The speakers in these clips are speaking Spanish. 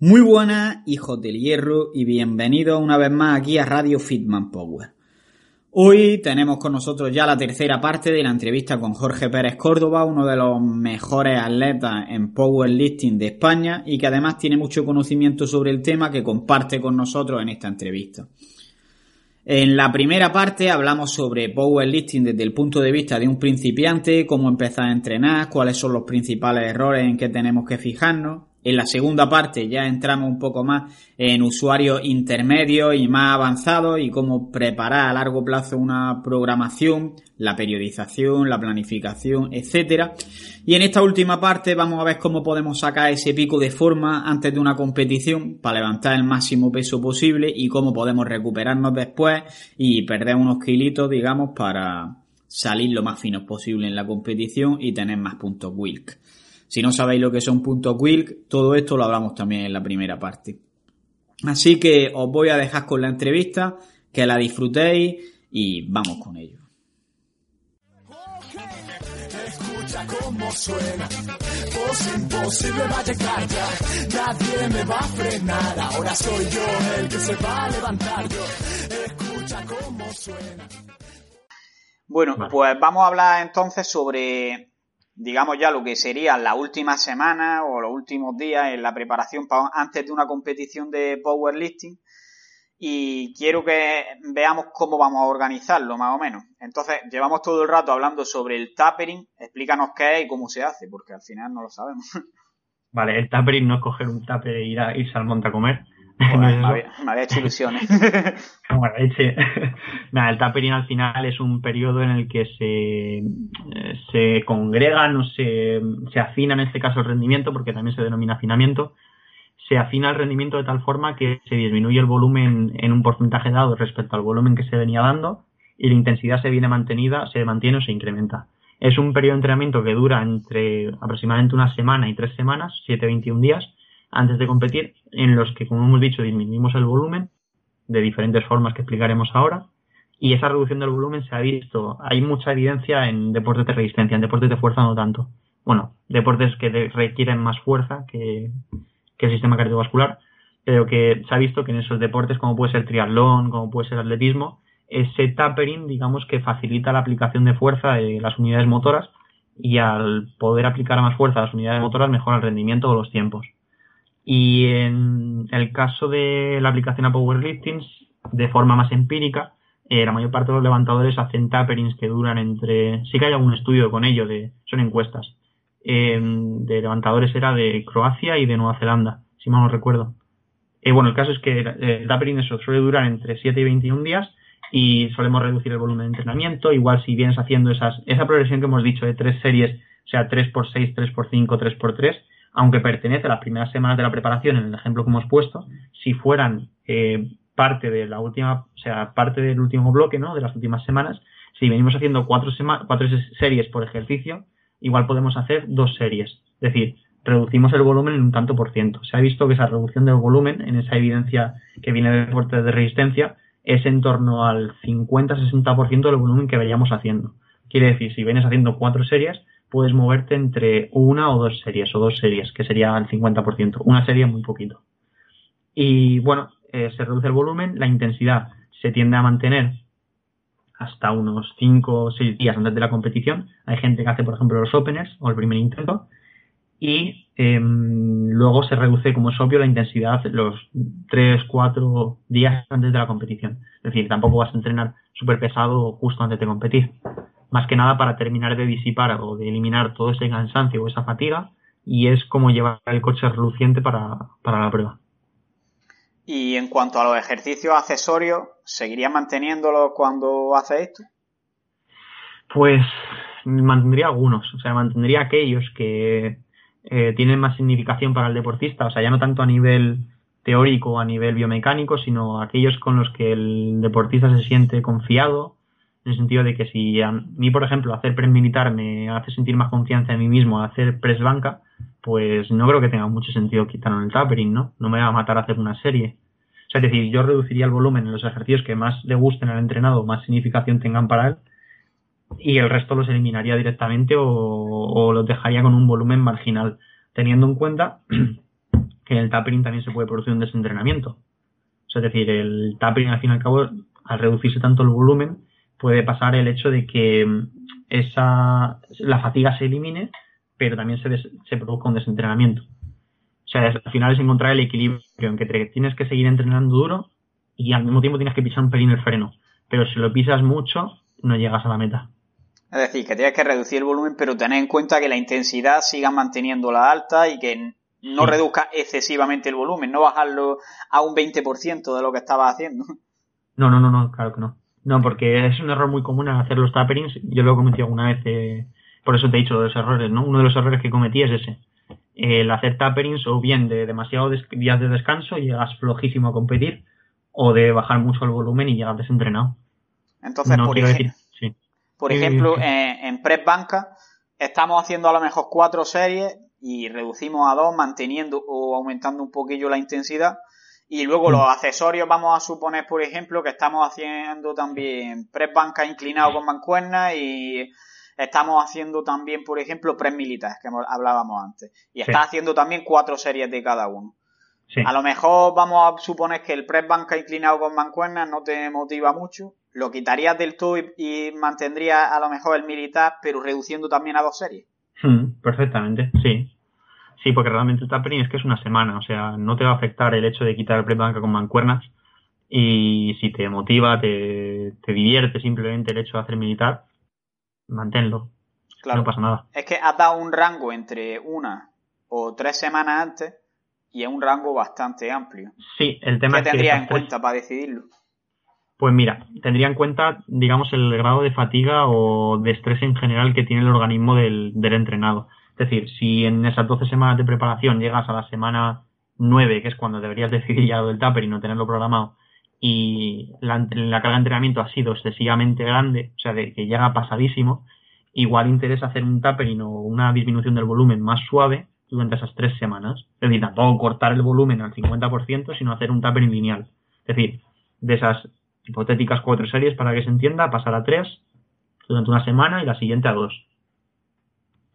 Muy buenas, hijos del hierro, y bienvenidos una vez más aquí a Radio Fitman Power. Hoy tenemos con nosotros ya la tercera parte de la entrevista con Jorge Pérez Córdoba, uno de los mejores atletas en powerlifting de España y que además tiene mucho conocimiento sobre el tema que comparte con nosotros en esta entrevista. En la primera parte hablamos sobre powerlifting desde el punto de vista de un principiante, cómo empezar a entrenar, cuáles son los principales errores en que tenemos que fijarnos. En la segunda parte ya entramos un poco más en usuarios intermedios y más avanzados y cómo preparar a largo plazo una programación, la periodización, la planificación, etcétera. Y en esta última parte vamos a ver cómo podemos sacar ese pico de forma antes de una competición para levantar el máximo peso posible y cómo podemos recuperarnos después y perder unos kilitos, digamos, para salir lo más finos posible en la competición y tener más puntos Wilk. Si no sabéis lo que son puntos Wilk, todo esto lo hablamos también en la primera parte. Así que os voy a dejar con la entrevista, que la disfrutéis y vamos con ello. Escucha cómo suena, voz imposible va a llegar ya, nadie me va a frenar, ahora soy yo el que se va a levantar yo, escucha cómo suena. Bueno, pues vamos a hablar entonces sobre digamos ya lo que sería la última semana o los últimos días en la preparación para, antes de una competición de powerlifting y quiero que veamos cómo vamos a organizarlo más o menos. Entonces, llevamos todo el rato hablando sobre el tapering, explícanos qué es y cómo se hace, porque al final no lo sabemos. Vale, el tapering no es coger un tupper e ir, a, irse al monte a comer. Joder, me, había, me había hecho ilusiones. Bueno. Nada, el tapering al final es un periodo en el que se, eh, se congregan o se, se afina en este caso el rendimiento, porque también se denomina afinamiento. Se afina el rendimiento de tal forma que se disminuye el volumen en un porcentaje dado respecto al volumen que se venía dando y la intensidad se viene mantenida, se mantiene o se incrementa. Es un periodo de entrenamiento que dura entre aproximadamente una semana y tres semanas, 7-21 días, antes de competir, en los que, como hemos dicho, disminuimos el volumen de diferentes formas que explicaremos ahora. Y esa reducción del volumen se ha visto, hay mucha evidencia en deportes de resistencia, en deportes de fuerza no tanto. Bueno, deportes que requieren más fuerza que, que el sistema cardiovascular, pero que se ha visto que en esos deportes, como puede ser triatlón, como puede ser atletismo, ese tapering, digamos que facilita la aplicación de fuerza de las unidades motoras y al poder aplicar más fuerza a las unidades motoras mejora el rendimiento o los tiempos. Y en el caso de la aplicación a powerlifting, de forma más empírica, eh, la mayor parte de los levantadores hacen taperings que duran entre... Sí que hay algún estudio con ello, de, son encuestas. Eh, de levantadores era de Croacia y de Nueva Zelanda, si mal no recuerdo. Eh, bueno, el caso es que el tapering eso suele durar entre 7 y 21 días y solemos reducir el volumen de entrenamiento. Igual si vienes haciendo esas, esa progresión que hemos dicho de tres series, sea, 3x6, 3x5, 3x3, aunque pertenece a las primeras semanas de la preparación, en el ejemplo que hemos puesto, si fueran eh, parte de la última, o sea, parte del último bloque, ¿no? De las últimas semanas, si venimos haciendo cuatro, cuatro series por ejercicio, igual podemos hacer dos series. Es decir, reducimos el volumen en un tanto por ciento. Se ha visto que esa reducción del volumen, en esa evidencia que viene de deportes de resistencia, es en torno al 50-60% del volumen que veríamos haciendo. Quiere decir, si vienes haciendo cuatro series, puedes moverte entre una o dos series, o dos series, que sería el 50%. Una serie muy poquito. Y bueno, eh, se reduce el volumen, la intensidad se tiende a mantener hasta unos 5 o 6 días antes de la competición. Hay gente que hace, por ejemplo, los openers o el primer intento. Y em, luego se reduce, como es obvio, la intensidad los 3, 4 días antes de la competición. Es decir, tampoco vas a entrenar súper pesado justo antes de competir. Más que nada para terminar de disipar o de eliminar todo ese cansancio o esa fatiga. Y es como llevar el coche reluciente para, para la prueba. Y en cuanto a los ejercicios accesorios, ¿seguirías manteniéndolos cuando haces esto? Pues mantendría algunos, o sea, mantendría aquellos que eh, tienen más significación para el deportista, o sea, ya no tanto a nivel teórico o a nivel biomecánico, sino aquellos con los que el deportista se siente confiado, en el sentido de que si a mí, por ejemplo, hacer press militar me hace sentir más confianza en mí mismo, hacer press banca, pues no creo que tenga mucho sentido quitarlo el tapering, ¿no? No me va a matar a hacer una serie. O sea, es decir, yo reduciría el volumen en los ejercicios que más le gusten al entrenado, más significación tengan para él, y el resto los eliminaría directamente o, los dejaría con un volumen marginal, teniendo en cuenta que en el tapering también se puede producir un desentrenamiento. O sea, es decir, el tapering al fin y al cabo, al reducirse tanto el volumen, puede pasar el hecho de que esa la fatiga se elimine pero también se, se produzca un desentrenamiento. O sea, al final es encontrar el equilibrio en que tienes que seguir entrenando duro y al mismo tiempo tienes que pisar un pelín el freno. Pero si lo pisas mucho, no llegas a la meta. Es decir, que tienes que reducir el volumen, pero tener en cuenta que la intensidad siga manteniéndola alta y que no reduzca excesivamente el volumen, no bajarlo a un 20% de lo que estabas haciendo. No, no, no, no, claro que no. No, porque es un error muy común al hacer los taperings. Yo lo he cometido alguna vez eh, por eso te he dicho los errores, ¿no? Uno de los errores que cometí es ese. El hacer taperings o bien de demasiados días de descanso y llegas flojísimo a competir o de bajar mucho el volumen y llegas desentrenado. Entonces, por, decir, por ejemplo, en, en press banca estamos haciendo a lo mejor cuatro series y reducimos a dos manteniendo o aumentando un poquillo la intensidad. Y luego los mm. accesorios vamos a suponer, por ejemplo, que estamos haciendo también press banca inclinado con mancuernas y Estamos haciendo también, por ejemplo, press militares, que hablábamos antes. Y está haciendo también cuatro series de cada uno. A lo mejor vamos a suponer que el press banca inclinado con mancuernas no te motiva mucho. Lo quitarías del todo y, mantendrías a lo mejor el militar, pero reduciendo también a dos series. Hmm, perfectamente, sí. Sí, porque realmente el tapering es que es una semana, o sea, no te va a afectar el hecho de quitar el press banca con mancuernas. Y si te motiva, te, te divierte simplemente el hecho de hacer militar, manténlo. Claro. No pasa nada. Es que has dado un rango entre una o tres semanas antes y es un rango bastante amplio. Sí, el tema ¿Qué es tendría en cuenta para decidirlo? Pues mira, tendría en cuenta, digamos, el grado de fatiga o de estrés en general que tiene el organismo del, del entrenado. Es decir, si en esas 12 semanas de preparación llegas a la semana 9, que es cuando deberías decidir ya lo del tupper y no tenerlo programado, y la, carga de entrenamiento ha sido excesivamente grande, o sea, de que llega pasadísimo, igual interesa hacer un tapering o una disminución del volumen más suave durante esas tres semanas. Es decir, tampoco cortar el volumen al 50%, sino hacer un tapering lineal. Es decir, de esas hipotéticas cuatro series, para que se entienda, pasar a tres durante una semana y la siguiente a dos.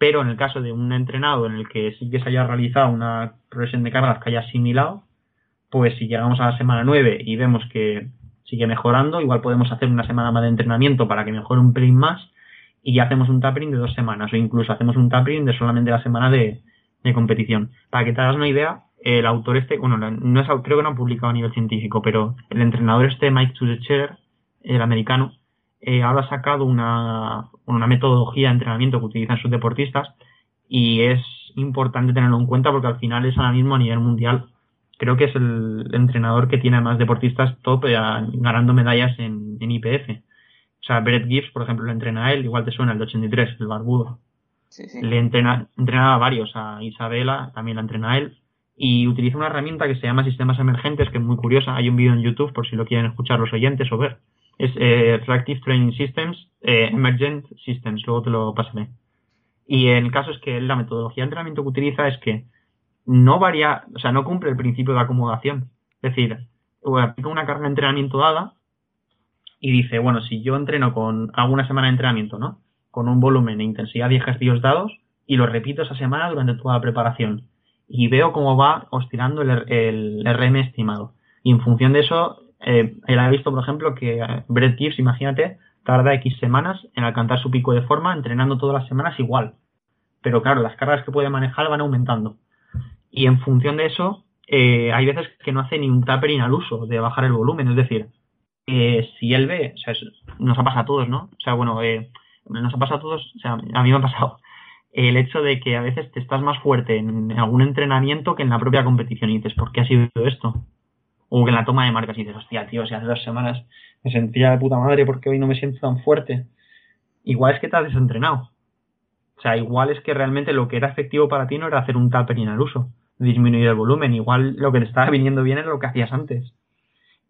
Pero en el caso de un entrenado en el que sí que se haya realizado una progresión de cargas que haya asimilado, pues si llegamos a la semana 9 y vemos que sigue mejorando, igual podemos hacer una semana más de entrenamiento para que mejore un pelín más y ya hacemos un tapering de dos semanas o incluso hacemos un tapering de solamente la semana de, competición. Para que te hagas una idea, el autor este, bueno, no es, creo que no ha publicado a nivel científico, pero el entrenador este, Mike Tuzecher, el americano, eh, ahora ha sacado una, una metodología de entrenamiento que utilizan sus deportistas y es importante tenerlo en cuenta porque al final es ahora mismo a nivel mundial creo que es el entrenador que tiene más deportistas top eh, ganando medallas en, IPF. O sea, Brett Gibbs, por ejemplo, lo entrena a él, igual te suena el de 83, el barbudo. Le entrena, entrena a varios, a Isabela también la entrena a él. Y utiliza una herramienta que se llama sistemas emergentes, que es muy curiosa. Hay un vídeo en YouTube por si lo quieren escuchar los oyentes o ver. Es eh, Reactive Training Systems, eh, Emergent Systems, luego te lo pasaré. Y el caso es que la metodología de entrenamiento que utiliza es que no varía, o sea, no cumple el principio de acomodación. Es decir, aplica una carga de entrenamiento dada y dice, bueno, si yo entreno con alguna semana de entrenamiento, ¿no? Con un volumen e intensidad de ejercicios dados y lo repito esa semana durante toda la preparación. y veo cómo va oscilando el, el RM estimado. Y en función de eso, eh, él ha visto, por ejemplo, que eh, Brett Gibbs, imagínate, tarda X semanas en alcanzar su pico de forma, entrenando todas las semanas igual. Pero claro, las cargas que puede manejar van aumentando. Y en función de eso, eh, hay veces que no hace ni un tapering al uso de bajar el volumen. Es decir, eh, si él ve, o sea, nos ha pasado a todos, ¿no? O sea, bueno, nos ha pasado a todos, o sea, a mí me ha pasado el hecho de que a veces te estás más fuerte en algún entrenamiento que en la propia competición y dices, ¿por qué ha sido esto? O que en la toma de marcas y dices, hostia, tío, si hace dos semanas me sentía de puta madre porque hoy no me siento tan fuerte. Igual es que te has desentrenado. O sea, igual es que realmente lo que era efectivo para ti no era hacer un tapering al uso, disminuir el volumen. Igual lo que te estaba viniendo bien era lo que hacías antes.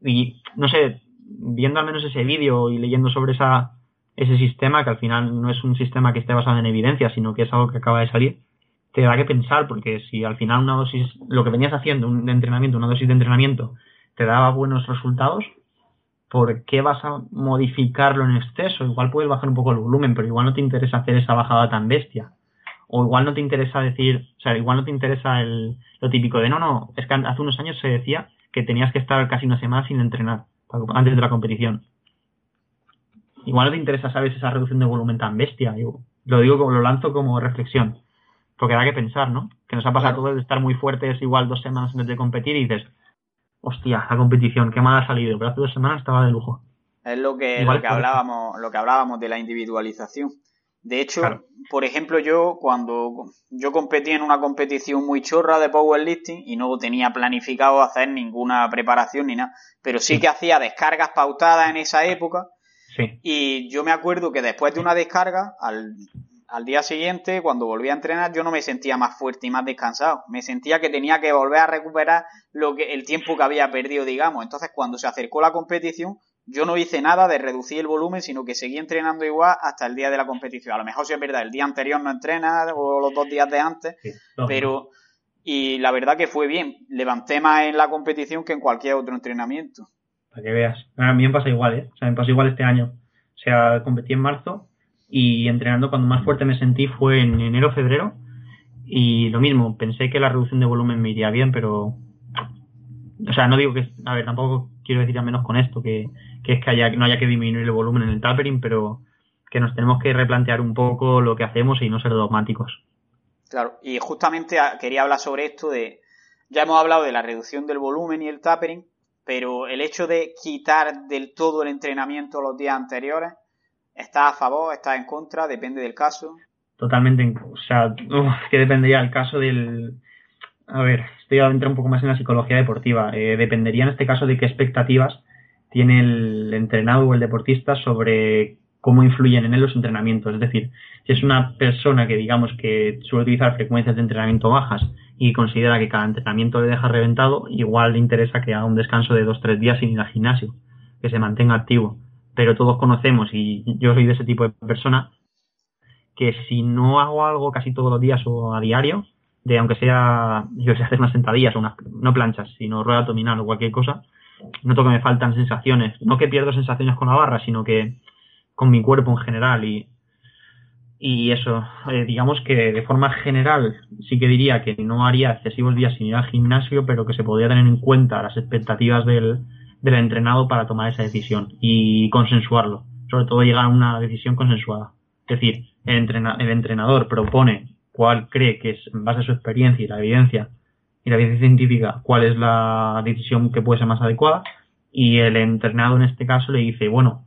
Y no sé, viendo al menos ese vídeo y leyendo sobre esa, ese sistema, que al final no es un sistema que esté basado en evidencia, sino que es algo que acaba de salir, te da que pensar, porque si al final una dosis, lo que venías haciendo, un entrenamiento, una dosis de entrenamiento, te daba buenos resultados, ¿por qué vas a modificarlo en exceso? Igual puedes bajar un poco el volumen, pero igual no te interesa hacer esa bajada tan bestia. O igual no te interesa decir, o sea, igual no te interesa el, lo típico de no, no, es que hace unos años se decía que tenías que estar casi una semana sin entrenar antes de la competición. Igual no te interesa, ¿sabes? Esa reducción de volumen tan bestia. Yo lo digo como lo lanzo como reflexión. Porque da que pensar, ¿no? Que nos ha pasado todo de estar muy fuertes igual dos semanas antes de competir y dices, hostia, la competición, qué mal ha salido, pero hace dos semanas estaba de lujo. Es lo que, lo que hablábamos, lo que hablábamos de la individualización. De hecho, por ejemplo, yo cuando yo competí en una competición muy chorra de powerlifting y no tenía planificado hacer ninguna preparación ni nada, pero sí, que hacía descargas pautadas en esa época. Sí. Y yo me acuerdo que después de una descarga, al, al día siguiente, cuando volví a entrenar, yo no me sentía más fuerte y más descansado. Me sentía que tenía que volver a recuperar lo que, el tiempo que había perdido, digamos. Entonces, cuando se acercó la competición, yo no hice nada de reducir el volumen, sino que seguí entrenando igual hasta el día de la competición. A lo mejor si es verdad, el día anterior no entrena o los dos días de antes, pero y la verdad que fue bien. Levanté más en la competición que en cualquier otro entrenamiento. Para que veas. A mí me pasa igual, ¿eh? O sea, me pasa igual este año. O sea, competí en marzo y entrenando cuando más fuerte me sentí fue en enero febrero. Y lo mismo pensé que la reducción de volumen me iría bien pero o sea no digo que a ver tampoco quiero decir a menos con esto que, que es que haya, no haya que disminuir el volumen en el tapering pero que nos tenemos que replantear un poco lo que hacemos y no ser dogmáticos. Claro y justamente quería hablar sobre esto de ya hemos hablado de la reducción del volumen y el tapering pero el hecho de quitar del todo el entrenamiento los días anteriores ¿Está a favor? ¿Está en contra? ¿Depende del caso? Totalmente. O sea, que dependería del caso del. A ver, estoy a entrar un poco más en la psicología deportiva. Eh, dependería en este caso de qué expectativas tiene el entrenado o el deportista sobre cómo influyen en él los entrenamientos. Es decir, si es una persona que digamos que suele utilizar frecuencias de entrenamiento bajas y considera que cada entrenamiento le deja reventado, igual le interesa que haga un descanso de dos tres días sin ir al gimnasio, que se mantenga activo pero todos conocemos, y yo soy de ese tipo de persona, que si no hago algo casi todos los días o a diario, de aunque sea, yo sé, hacer unas sentadillas o unas, no planchas, sino rueda abdominal o cualquier cosa, noto que me faltan sensaciones. No que pierdo sensaciones con la barra, sino que con mi cuerpo en general y, y eso, eh, digamos que de forma general sí que diría que no haría excesivos días sin ir al gimnasio, pero que se podría tener en cuenta las expectativas del, del entrenado para tomar esa decisión y consensuarlo. Sobre todo llegar a una decisión consensuada. Es decir, el, entrenador propone cuál cree que es, en base a su experiencia y la evidencia y la evidencia científica, cuál es la decisión que puede ser más adecuada y el entrenado en este caso le dice, bueno,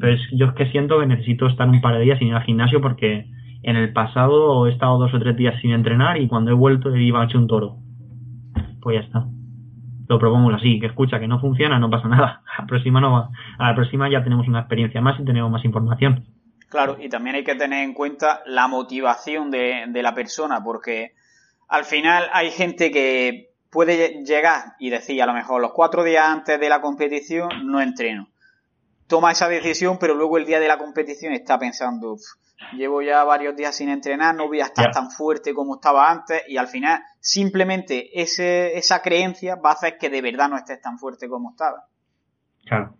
pues yo es que siento que necesito estar un par de días sin ir al gimnasio porque en el pasado he estado dos o tres días sin entrenar y cuando he vuelto iba a echar un toro. Pues ya está lo probamos así, que escucha que no funciona, no pasa nada. A la próxima, no va. A la próxima ya tenemos una experiencia más y tenemos más información. Claro, y también hay que tener en cuenta la motivación de, de la persona, porque al final hay gente que puede llegar y decir a lo mejor los cuatro días antes de la competición no entreno. Toma esa decisión, pero luego el día de la competición está pensando, llevo ya varios días sin entrenar, no voy a estar tan fuerte como estaba antes y al final simplemente ese, esa creencia va a hacer que de verdad no estés tan fuerte como estaba. Claro.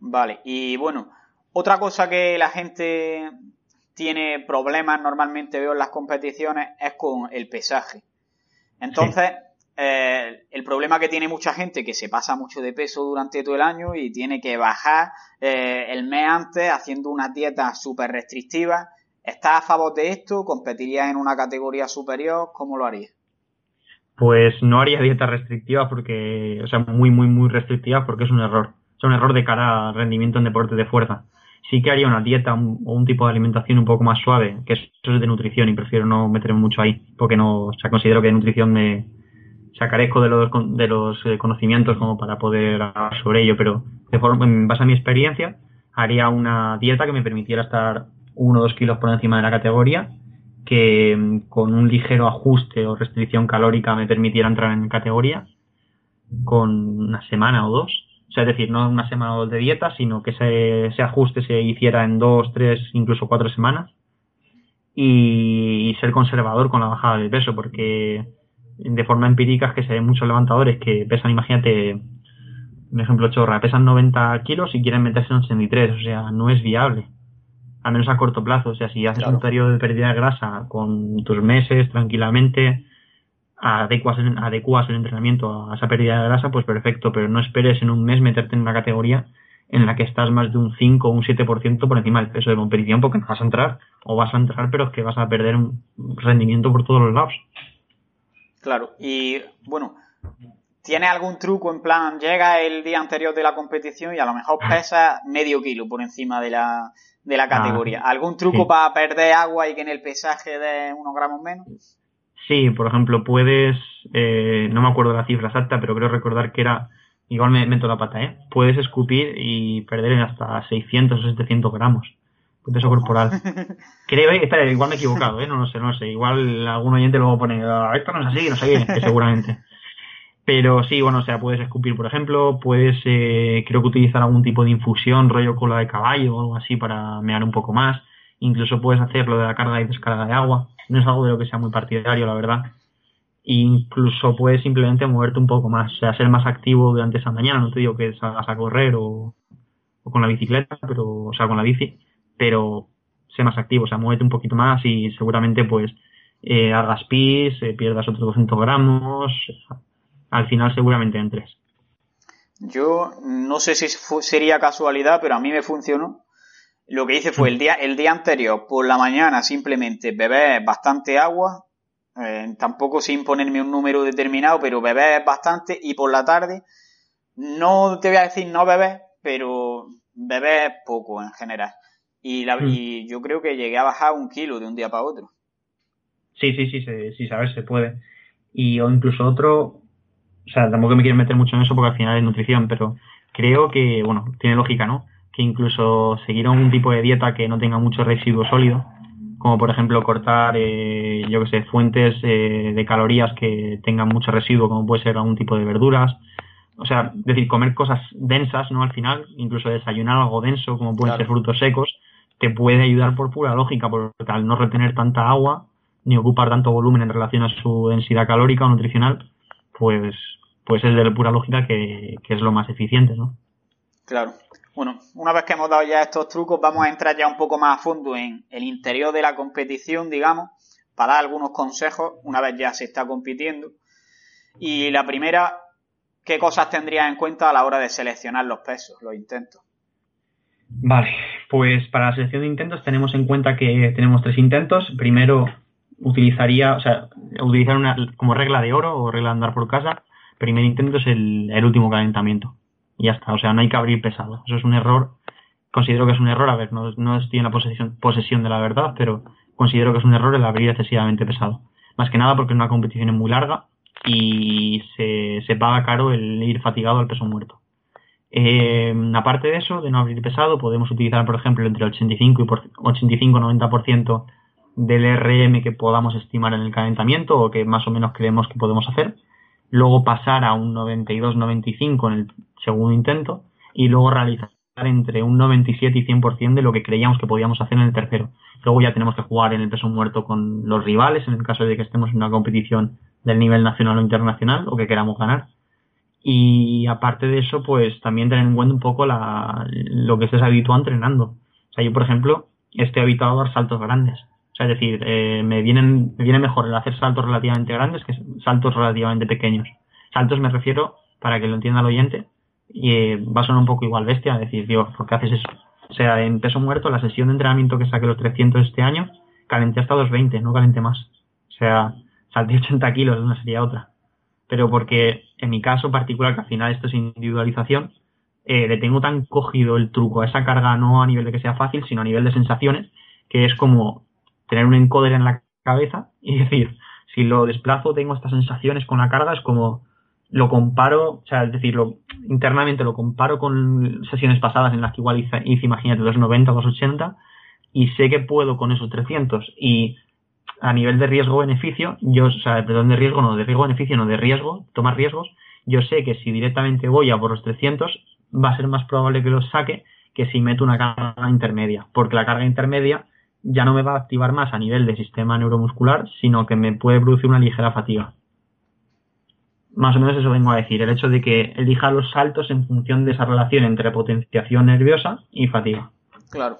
Vale, y bueno, otra cosa que la gente tiene problemas normalmente veo en las competiciones es con el pesaje. Entonces, eh, el problema que tiene mucha gente que se pasa mucho de peso durante todo el año y tiene que bajar eh, el mes antes haciendo una dieta súper restrictiva. ¿Estás a favor de esto? ¿Competirías en una categoría superior? ¿Cómo lo harías? Pues no haría dieta restrictiva porque, o sea, muy, muy, muy restrictiva porque es un error. Es un error de cara al rendimiento en deporte de fuerza. Sí que haría una dieta o un tipo de alimentación un poco más suave, que eso es de nutrición y prefiero no meterme mucho ahí porque no, o sea, considero que de nutrición o carezco de los, de los eh, conocimientos como para poder hablar sobre ello, pero de forma, en base a mi experiencia, haría una dieta que me permitiera estar uno o dos kilos por encima de la categoría, que mm, con un ligero ajuste o restricción calórica me permitiera entrar en categoría con una semana o dos. O sea, es decir, no una semana o dos de dieta, sino que ese, ajuste se hiciera en dos, tres, incluso cuatro semanas. Y, y ser conservador con la bajada de peso, porque de forma empírica es que se ven muchos levantadores que pesan, imagínate, un ejemplo chorra, pesan 90 kilos y quieren meterse en 83, o sea, no es viable. Al menos a corto plazo, o sea, si haces un periodo de pérdida de grasa con tus meses tranquilamente, adecuas, adecuas el entrenamiento a esa pérdida de grasa, pues perfecto, pero no esperes en un mes meterte en una categoría en la que estás más de un 5 o un 7% por encima del peso de competición porque no vas a entrar, o vas a entrar, pero es que vas a perder un rendimiento por todos los lados. Claro, y bueno, ¿tiene algún truco en plan, llega el día anterior de la competición y a lo mejor pesa medio kilo por encima de la, de la ah, categoría? ¿Algún truco para perder agua y que en el pesaje de unos gramos menos? Sí, por ejemplo, puedes, eh, no me acuerdo la cifra exacta, pero creo recordar que era, igual me meto la pata, ¿eh? Puedes escupir y perder hasta 600 o 700 gramos peso corporal. Creo, eh, espera, igual me he equivocado, ¿eh? No lo sé, no lo sé. Igual algún oyente luego pone, ah, esto no es así, no sé qué, seguramente. Pero sí, bueno, o sea, puedes escupir, por ejemplo, puedes, eh, creo que utilizar algún tipo de infusión, rollo cola de caballo o algo así para mear un poco más. Incluso puedes hacer lo de la carga y descarga de agua. No es algo de lo que sea muy partidario, la verdad. Incluso puedes simplemente moverte un poco más, o sea, ser más activo durante esa mañana. No te digo que salgas a correr o, o con la bicicleta, pero, o sea, con la bici pero sé más activo, o sea, muévete un poquito más y seguramente pues eh, hagas pis, eh, pierdas otros 200 gramos, al final seguramente entres. Yo no sé si sería casualidad, pero a mí me funcionó. Lo que hice fue el día, el día anterior, por la mañana, simplemente beber bastante agua, eh, tampoco sin ponerme un número determinado, pero beber bastante, y por la tarde, no te voy a decir no beber, pero beber poco en general. Y, la, hmm. y yo creo que llegué a bajar un kilo de un día para otro. Sí, sí, sí, sí, sí, sabes, se puede. Y o incluso otro, o sea, tampoco me quiero meter mucho en eso porque al final es nutrición, pero creo que, bueno, tiene lógica, ¿no? Que incluso seguir un tipo de dieta que no tenga mucho residuo sólido, como por ejemplo cortar, eh, yo que sé, fuentes eh, de calorías que tengan mucho residuo, como puede ser algún tipo de verduras, o sea, decir, comer cosas densas, ¿no? Al final, incluso desayunar algo denso, como pueden ser frutos secos, te puede ayudar por pura lógica, porque al no retener tanta agua ni ocupar tanto volumen en relación a su densidad calórica o nutricional, pues, pues es de pura lógica que, es lo más eficiente, ¿no? Claro. Bueno, una vez que hemos dado ya estos trucos, vamos a entrar ya un poco más a fondo en el interior de la competición, digamos, para dar algunos consejos una vez ya se está compitiendo. Y la primera, ¿qué cosas tendrías en cuenta a la hora de seleccionar los pesos, los intentos? Vale, pues para la selección de intentos tenemos en cuenta que tenemos tres intentos. Primero utilizaría, o sea, utilizar una como regla de oro o regla de andar por casa. Primer intento es el, último calentamiento. Y ya está, o sea, no hay que abrir pesado. Eso es un error. Considero que es un error, a ver, no, no estoy en la posesión, posesión de la verdad, pero considero que es un error el abrir excesivamente pesado. Más que nada porque una competición es muy larga y se, se paga caro el ir fatigado al peso muerto. Eh, aparte de eso, de no abrir pesado, podemos utilizar, por ejemplo, entre 85 y 85-90% del RM que podamos estimar en el calentamiento o que más o menos creemos que podemos hacer. Luego pasar a un 92-95 en el segundo intento y luego realizar entre un 97 y 100% de lo que creíamos que podíamos hacer en el tercero. Luego ya tenemos que jugar en el peso muerto con los rivales en el caso de que estemos en una competición del nivel nacional o internacional o que queramos ganar y aparte de eso, pues también tener en cuenta un poco la, lo que estés habituado entrenando. O sea, yo, por ejemplo, estoy habituado a dar saltos grandes. O sea, es decir, eh, me, vienen, me viene mejor el hacer saltos relativamente grandes que saltos relativamente pequeños. Saltos me refiero, para que lo entienda el oyente, y eh, va a sonar un poco igual bestia, decir, digo, ¿por qué haces eso? O sea, en peso muerto, la sesión de entrenamiento que saqué los 300 este año, calenté hasta 220, no calenté más. O sea, salté 80 kilos de una serie a otra. Pero porque, en mi caso particular, que al final esto es individualización, eh, le tengo tan cogido el truco a esa carga, no a nivel de que sea fácil, sino a nivel de sensaciones, que es como tener un encoder en la cabeza y decir, si lo desplazo tengo estas sensaciones con la carga, es como lo comparo, o sea, es decir, internamente lo comparo con sesiones pasadas en las que igual hice, imagínate, 290, 280 y sé que puedo con esos 300 y a nivel de riesgo-beneficio, yo, o sea, perdón, de riesgo, no, de riesgo-beneficio, no, de riesgo, tomar riesgos, yo sé que si directamente voy a por los 300, va a ser más probable que los saque que si meto una carga intermedia, porque la carga intermedia ya no me va a activar más a nivel de sistema neuromuscular, sino que me puede producir una ligera fatiga. Más o menos eso vengo a decir, el hecho de que elija los saltos en función de esa relación entre potenciación nerviosa y fatiga. Claro.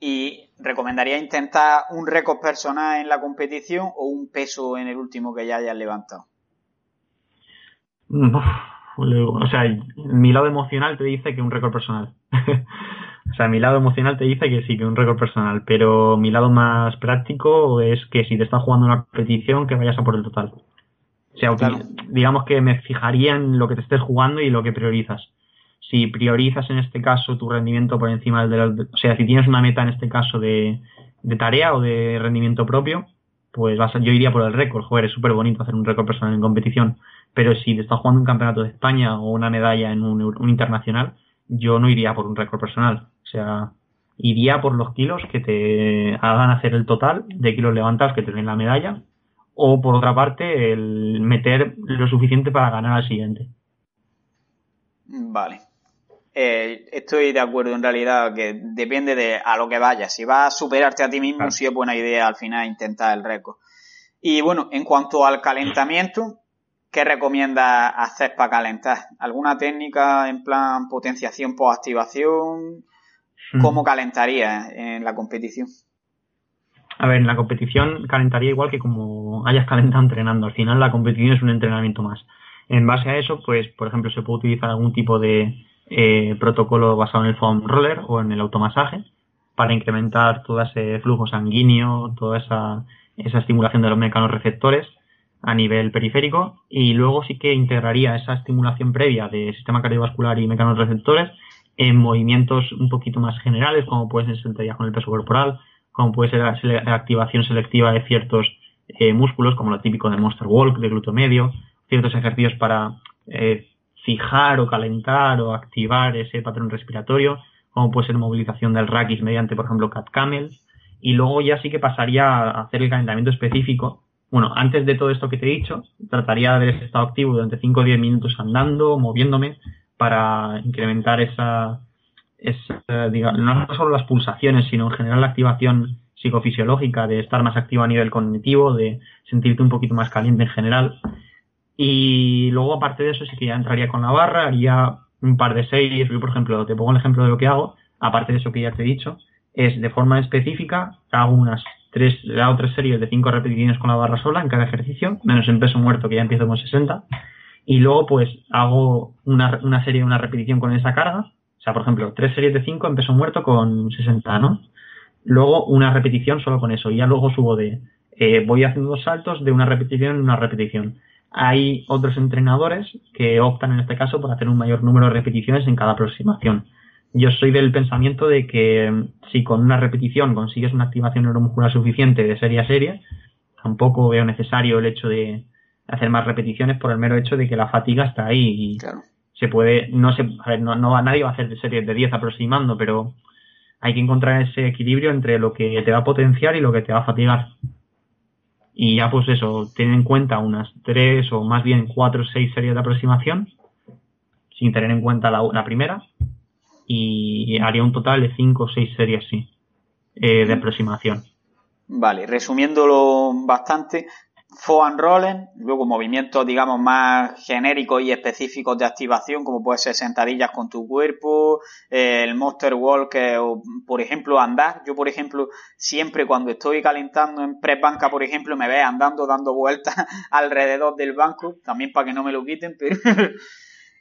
¿Y recomendaría intentar un récord personal en la competición o un peso en el último que ya hayas levantado? o sea, mi lado emocional te dice que un récord personal. O sea, mi lado emocional te dice que sí, que un récord personal, pero mi lado más práctico es que si te estás jugando una competición, que vayas a por el total. O sea, digamos que me fijaría en lo que te estés jugando y lo que priorizas. Si priorizas en este caso tu rendimiento por encima del de O sea, si tienes una meta en este caso de, de tarea o de rendimiento propio, pues vas yo iría por el récord. Joder, es súper bonito hacer un récord personal en competición. Pero si te estás jugando un campeonato de España o una medalla en un, un internacional, yo no iría por un récord personal. O sea, iría por los kilos que te hagan hacer el total de kilos levantados que te den la medalla. O por otra parte, el meter lo suficiente para ganar al siguiente. Vale. Eh, estoy de acuerdo en realidad que depende de a lo que vayas. Si vas a superarte a ti mismo, sí es buena idea al final intentar el récord. Y bueno, en cuanto al calentamiento, ¿qué recomiendas hacer para calentar? ¿Alguna técnica en plan potenciación por activación? ¿Cómo calentaría en la competición? A ver, en la competición calentaría igual que como hayas calentado entrenando. Al final la competición es un entrenamiento más. En base a eso, pues, por ejemplo, se puede utilizar algún tipo de eh, protocolo basado en el foam roller o en el automasaje para incrementar todo ese flujo sanguíneo, toda esa, esa estimulación de los mecanorreceptores a nivel periférico. Y luego sí que integraría esa estimulación previa de sistema cardiovascular y mecanorreceptores en movimientos un poquito más generales, como puede ser sentadillas con el peso corporal, como puede ser la activación selectiva de ciertos eh, músculos, como lo típico de Monster Walk, de glúteo medio, ciertos ejercicios para eh, fijar o calentar o activar ese patrón respiratorio, como puede ser movilización del raquis mediante, por ejemplo, cat camel, y luego ya sí que pasaría a hacer el calentamiento específico. Bueno, antes de todo esto que te he dicho, trataría de haber estado activo durante 5 o 10 minutos andando, moviéndome, para incrementar esa, esa digamos, no solo las pulsaciones, sino en general la activación psicofisiológica, de estar más activo a nivel cognitivo, de sentirte un poquito más caliente en general. Y luego, aparte de eso, sí que ya entraría con la barra, haría un par de series. Yo, por ejemplo, te pongo el ejemplo de lo que hago, aparte de eso que ya te he dicho, es de forma específica, hago unas tres, hago tres series de cinco repeticiones con la barra sola en cada ejercicio, menos en peso muerto que ya empiezo con 60 y luego pues hago una, una serie, una repetición con esa carga, o sea, por ejemplo, tres series de cinco en peso muerto con 60, ¿no? Luego una repetición solo con eso, y ya luego subo de, eh, voy haciendo dos saltos de una repetición en una repetición. Hay otros entrenadores que optan en este caso por hacer un mayor número de repeticiones en cada aproximación. Yo soy del pensamiento de que mm, si con una repetición consigues una activación neuromuscular suficiente de serie a serie, tampoco veo necesario el hecho de, hacer más repeticiones por el mero hecho de que la fatiga está ahí y se puede, no se, a ver, no, no nadie va a hacer series de 10 aproximando, pero hay que encontrar ese equilibrio entre lo que te va a potenciar y lo que te va a fatigar. Y ya pues eso, ten en cuenta unas 3 o más bien 4 o 6 series de aproximación, sin tener en cuenta la, la primera, y haría un total de 5 o 6 series, sí, eh, de aproximación. Vale, resumiéndolo bastante, and Rollen, luego movimientos, digamos, más genéricos y específicos de activación, como puede ser sentadillas con tu cuerpo, eh, el Monster Walk, o, por ejemplo, andar. Yo, por ejemplo, siempre cuando estoy calentando en press banca, por ejemplo, me ve andando, dando vueltas alrededor del banco, también para que no me lo quiten, pero...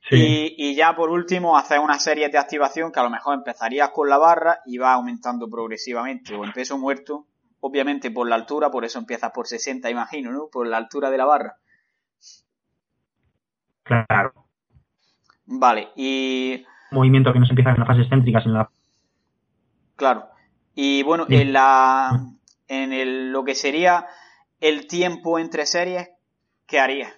Y, y, ya por último, hacer una serie de activación que a lo mejor empezarías con la barra y va aumentando progresivamente, o en peso muerto, obviamente por la altura, por eso empiezas por 60, imagino, ¿no? Por la altura de la barra. Claro. Vale, y... Movimiento que no se empieza en las fases céntricas, en la... Claro. Y bueno, en la... En el, lo que sería el tiempo entre series, ¿qué harías?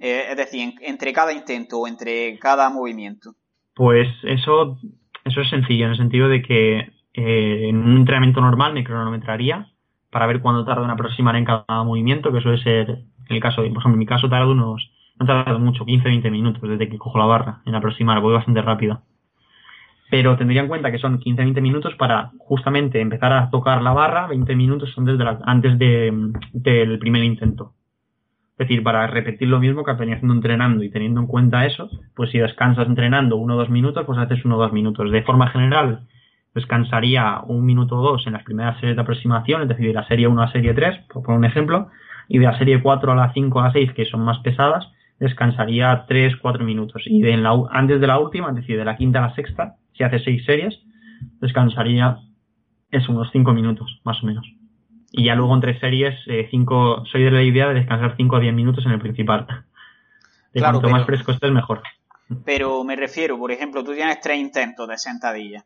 Eh, es decir, entre cada intento o entre cada movimiento. Pues eso, eso es sencillo, en el sentido de que eh, en un entrenamiento normal me cronometraría para ver cuándo tarda en aproximar en cada movimiento, que suele ser, el caso de, por ejemplo, en mi caso tarda unos, no tarda mucho, 15-20 minutos desde que cojo la barra en aproximar, voy bastante rápido. Pero tendría en cuenta que son 15-20 minutos para justamente empezar a tocar la barra, 20 minutos antes, de antes del primer intento. Es decir, para repetir lo mismo que venía haciendo entrenando y teniendo en cuenta eso, pues si descansas entrenando uno o dos minutos, pues haces uno o dos minutos. De forma general, descansaría un minuto o dos en las primeras series de aproximación, es decir, de la serie 1 a serie 3, por poner un ejemplo, y de la serie 4 a la 5 a la 6, que son más pesadas, descansaría 3, 4 minutos. Y de la, antes de la última, es decir, de la quinta a la sexta, si hace 6 series, descansaría es unos 5 minutos, más o menos. Y ya luego entre series, eh, cinco, soy de la idea de descansar 5 o 10 minutos en el principal. De cuanto más fresco estés, mejor. Pero me refiero, por ejemplo, tú tienes tres intentos de sentadilla.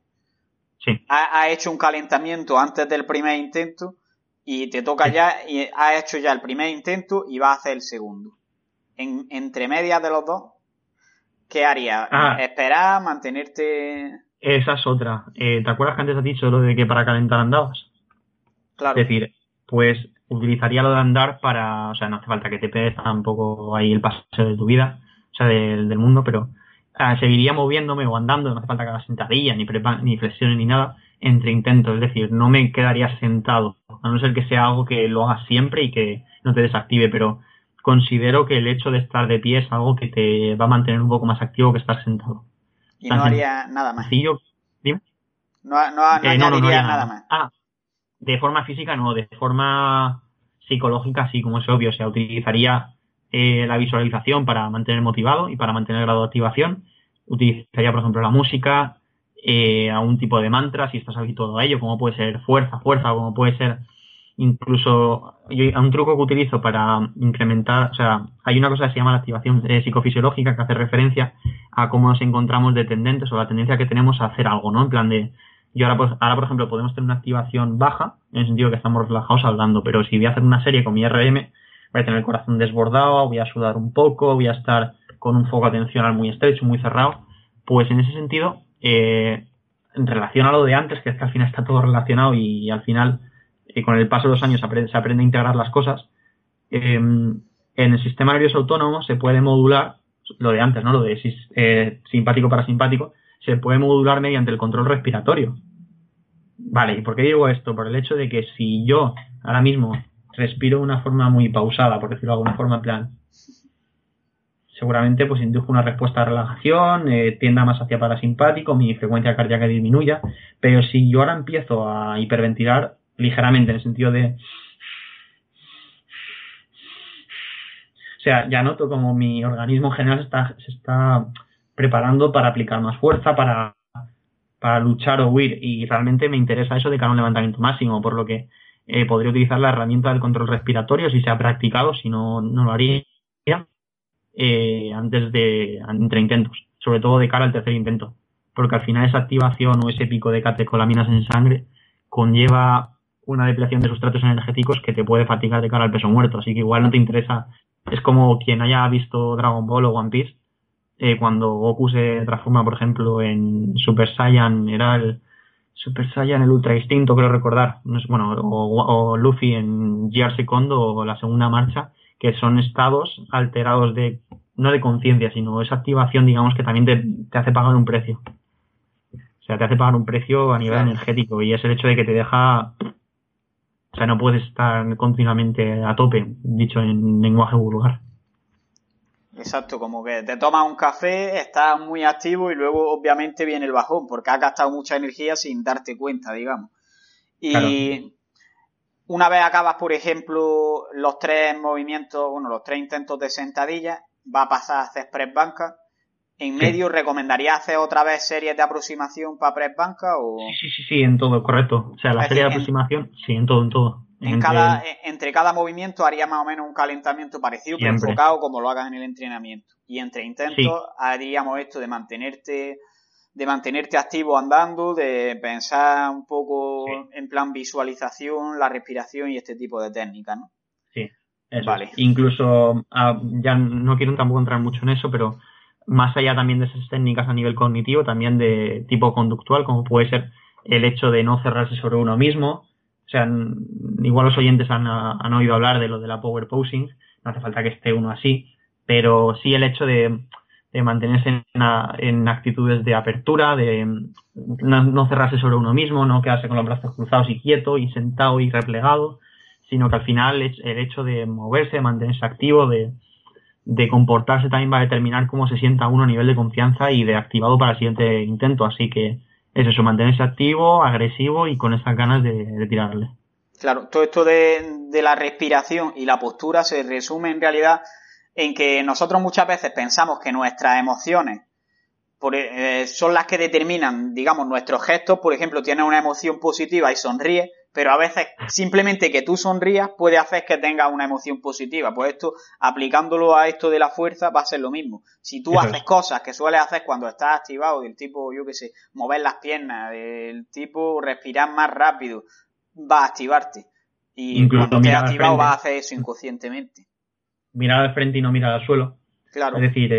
Sí. Ha, hecho un calentamiento antes del primer intento y te toca ya, y ha hecho ya el primer intento y va a hacer el segundo. En, entre medias de los dos, ¿qué harías? Ah. ¿Esperar? ¿Mantenerte? Esa es otra. Eh, ¿Te acuerdas que antes has dicho lo de que para calentar andabas? Claro. Es decir, pues utilizaría lo de andar para, o sea, no hace falta que te pegues tampoco ahí el paseo de tu vida, o sea, del, del mundo, pero seguiría moviéndome o andando, no hace falta que haga sentadilla, ni, ni flexiones, ni nada, entre intentos, es decir, no me quedaría sentado, a no ser que sea algo que lo hagas siempre y que no te desactive, pero considero que el hecho de estar de pie es algo que te va a mantener un poco más activo que estar sentado. Y no haría nada más. Dime. No, no, no, eh, añadiría nada más. Ah, de forma física no, de forma psicológica sí, como es obvio. O sea, utilizaría eh, la visualización para mantener motivado y para mantener el grado de activación. Utilizaría, por ejemplo, la música, eh, algún tipo de mantra, si estás habituado a ello, como puede ser fuerza, fuerza, como puede ser incluso yo, un truco que utilizo para incrementar, o sea, hay una cosa que se llama la activación eh, psicofisiológica que hace referencia a cómo nos encontramos de tendentes o la tendencia que tenemos a hacer algo, ¿no? En plan de, y ahora, pues, ahora, por ejemplo, podemos tener una activación baja, en el sentido que estamos relajados hablando, pero si voy a hacer una serie con mi RM, voy a tener el corazón desbordado, voy a sudar un poco, voy a estar con un foco atencional muy estrecho, muy cerrado. Pues en ese sentido, eh, en relación a lo de antes, que es que al final está todo relacionado y, al final, eh, con el paso de los años se aprende, a integrar las cosas, eh, en el sistema nervioso autónomo se puede modular, lo de antes, ¿no? Lo de eh, simpático para simpático, se puede modular mediante el control respiratorio. Vale, ¿y por qué digo esto? Por el hecho de que si yo ahora mismo respiro de una forma muy pausada, por decirlo de alguna forma, en plan, seguramente pues indujo una respuesta de relajación, eh, tienda más hacia parasimpático, mi frecuencia cardíaca disminuya, pero si yo ahora empiezo a hiperventilar ligeramente en el sentido de o sea, ya noto como mi organismo en general está, se está preparando para aplicar más fuerza, para, para luchar o huir. Y realmente me interesa eso de cada un levantamiento máximo, por lo que eh, podría utilizar la herramienta del control respiratorio si se ha practicado, si no, no lo haría eh, antes de entre intentos, sobre todo de cara al tercer intento, porque al final esa activación o ese pico de catecolaminas en sangre conlleva una depilación de sustratos energéticos que te puede fatigar de cara al peso muerto, así que igual no te interesa. Es como quien haya visto Dragon Ball o One Piece, eh, cuando Goku se transforma, por ejemplo, en Super Saiyan, era el Super Saiyan, el Ultra Instinto, creo recordar, bueno, o, Luffy en Gear Secondo o la segunda marcha, que son estados alterados de, no de conciencia, sino esa activación, digamos, que también te, te, hace pagar un precio. O sea, te hace pagar un precio a nivel energético y es el hecho de que te deja O sea, no puedes estar continuamente a tope, dicho en lenguaje vulgar. Exacto, como que te tomas un café, estás muy activo y luego obviamente viene el bajón porque has gastado mucha energía sin darte cuenta, digamos. Y una vez acabas, por ejemplo, los tres movimientos, bueno, los tres intentos de sentadilla, va a pasar a hacer press banca. ¿En medio recomendaría hacer otra vez series de aproximación para press banca o...? Sí, sí, sí, en todo, correcto. O sea, la serie de aproximación, sí, en todo, en todo. En entre... cada, entre cada movimiento haría más o menos un calentamiento parecido, pero enfocado como lo hagas en el entrenamiento. Y entre intentos haríamos esto de mantenerte de mantenerte activo andando, de pensar un poco en plan visualización, la respiración y este tipo de técnicas, ¿no? Sí, Vale. Incluso, ah, ya no quiero tampoco entrar mucho en eso, pero más allá también de esas técnicas a nivel cognitivo, también de tipo conductual, como puede ser el hecho de no cerrarse sobre uno mismo. Igual los oyentes han, han oído hablar de lo de la power posing, no hace falta que esté uno así, pero sí el hecho de de mantenerse en, actitudes de apertura, de no, cerrarse sobre uno mismo, no quedarse con los brazos cruzados y quieto y sentado y replegado, sino que al final el hecho de moverse, de mantenerse activo, de, comportarse también va a determinar cómo se sienta uno a nivel de confianza y de activado para el siguiente intento. Así que es eso, mantenerse activo, agresivo y con esas ganas de, tirarle. Claro, todo esto de, la respiración y la postura se resume en realidad en que nosotros muchas veces pensamos que nuestras emociones eh, son las que determinan, digamos, nuestros gestos. Por ejemplo, tienes una emoción positiva y sonríes, pero a veces simplemente que tú sonrías puede hacer que tengas una emoción positiva. Pues esto, aplicándolo a esto de la fuerza, va a ser lo mismo. Si tú haces cosas que sueles hacer cuando estás activado, del tipo, yo qué sé, mover las piernas, del tipo respirar más rápido, va a activarte. Y cuando te activado, vas a hacer eso inconscientemente mirar al frente y no mirar al suelo. Claro. Es decir,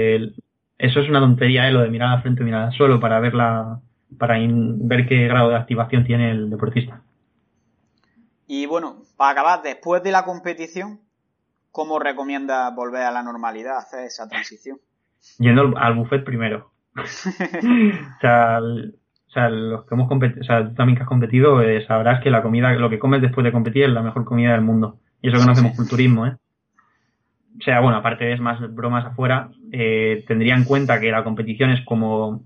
eso es una tontería, ¿eh? lo de mirar al frente y mirar al suelo para ver la, para ver qué grado de activación tiene el deportista. Y bueno, para acabar, después de la competición, ¿cómo recomienda volver a la normalidad, hacer esa transición? Yendo al buffet primero. o, sea, o sea, los que hemos competido, o sea, tú también que has competido, eh, sabrás que la comida, lo que comes después de competir es la mejor comida del mundo. Y eso que no hacemos culturismo, ¿eh? o sea, bueno, aparte de más bromas afuera, eh, tendría en cuenta que la competición es como,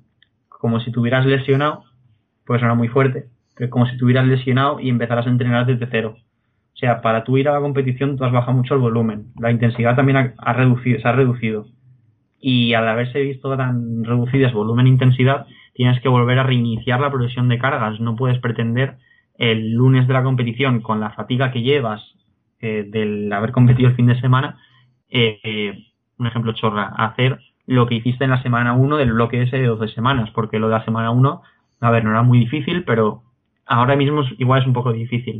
como si tuvieras lesionado, puede sonar muy fuerte, es como si tuvieras lesionado y empezaras a entrenar desde cero. O sea, para tú ir a la competición tú has bajado mucho el volumen, la intensidad también ha, reducido, se ha reducido. Y al haberse visto tan reducidas volumen e intensidad, tienes que volver a reiniciar la progresión de cargas. No puedes pretender el lunes de la competición con la fatiga que llevas eh, del haber competido el fin de semana eh, un ejemplo chorra, hacer lo que hiciste en la semana 1 del bloque ese de 12 semanas, porque lo de la semana 1, a ver, no era muy difícil, pero ahora mismo igual es un poco difícil.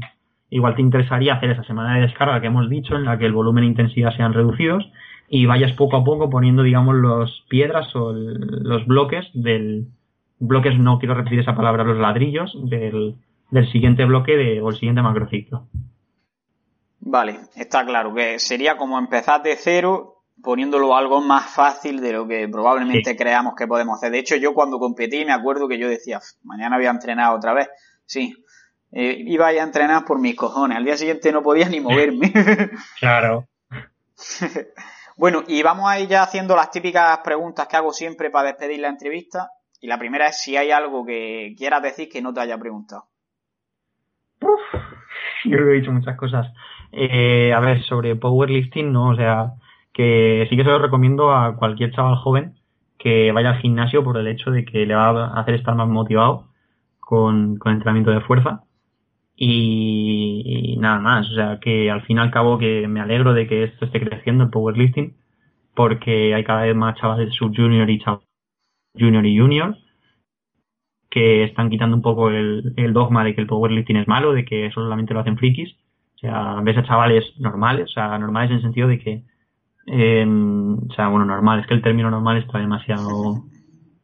Igual te interesaría hacer esa semana de descarga que hemos dicho, en la que el volumen e intensidad sean reducidos, y vayas poco a poco poniendo, digamos, los piedras o los bloques del, bloques, no quiero repetir esa palabra, los ladrillos del, del siguiente bloque de, o el siguiente macrociclo. Vale, está claro que sería como empezar de cero poniéndolo algo más fácil de lo que probablemente creamos que podemos hacer. De hecho, yo cuando competí me acuerdo que yo decía, mañana voy a entrenar otra vez. Sí, eh, iba a entrenar por mis cojones. Al día siguiente no podía ni moverme. claro. bueno, y vamos a ir ya haciendo las típicas preguntas que hago siempre para despedir la entrevista. Y la primera es si hay algo que quieras decir que no te haya preguntado. Uf, yo he dicho muchas cosas. Eh, a ver, sobre powerlifting, no, o sea, que sí que se lo recomiendo a cualquier chaval joven que vaya al gimnasio por el hecho de que le va a hacer estar más motivado con, con entrenamiento de fuerza. Y, nada más, o sea, que al fin y al cabo que me alegro de que esto esté creciendo el powerlifting, porque hay cada vez más chavales sub junior y junior y junior que están quitando un poco el, el dogma de que el powerlifting es malo, de que solamente lo hacen frikis o sea, ves a chavales normales, o sea, normales en el sentido de que, eh, o sea, bueno, normal, es que el término normal está demasiado...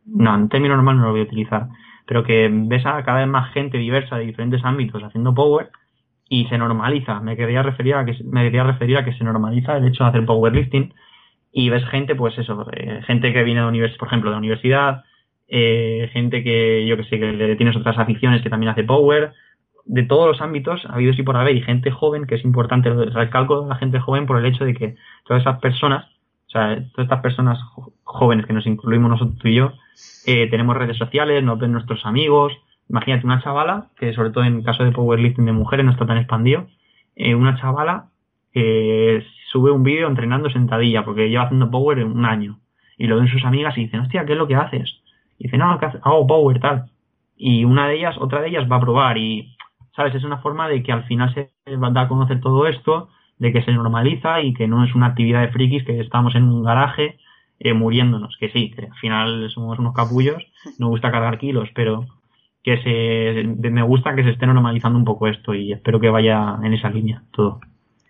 No, el término normal no lo voy a utilizar, pero que ves a cada vez más gente diversa de diferentes ámbitos haciendo power y se normaliza. Me quería referir a que me quería referir a que se normaliza el hecho de hacer powerlifting y ves gente, pues eso, eh, gente que viene de universidad, por ejemplo, de la universidad, eh, gente que yo que sé que tienes otras aficiones que también hace power, de todos los ámbitos, ha habido sí por haber, y gente joven, que es importante, recalco a la gente joven por el hecho de que todas esas personas, o sea, todas estas personas jóvenes que nos incluimos nosotros tú y yo, eh, tenemos redes sociales, nos ven nuestros amigos, imagínate una chavala, que sobre todo en caso de powerlifting de mujeres no está tan expandido, eh, una chavala que sube un vídeo entrenando sentadilla, porque lleva haciendo power un año, y lo ven sus amigas y dicen, hostia, ¿qué es lo que haces? Y dice, no, hago power, tal. Y una de ellas, otra de ellas va a probar y, ¿sabes? Es una forma de que al final se va a dar a conocer todo esto, de que se normaliza y que no es una actividad de frikis que estamos en un garaje eh, muriéndonos. Que sí, que al final somos unos capullos, nos gusta cargar kilos, pero que se, me gusta que se esté normalizando un poco esto y espero que vaya en esa línea todo.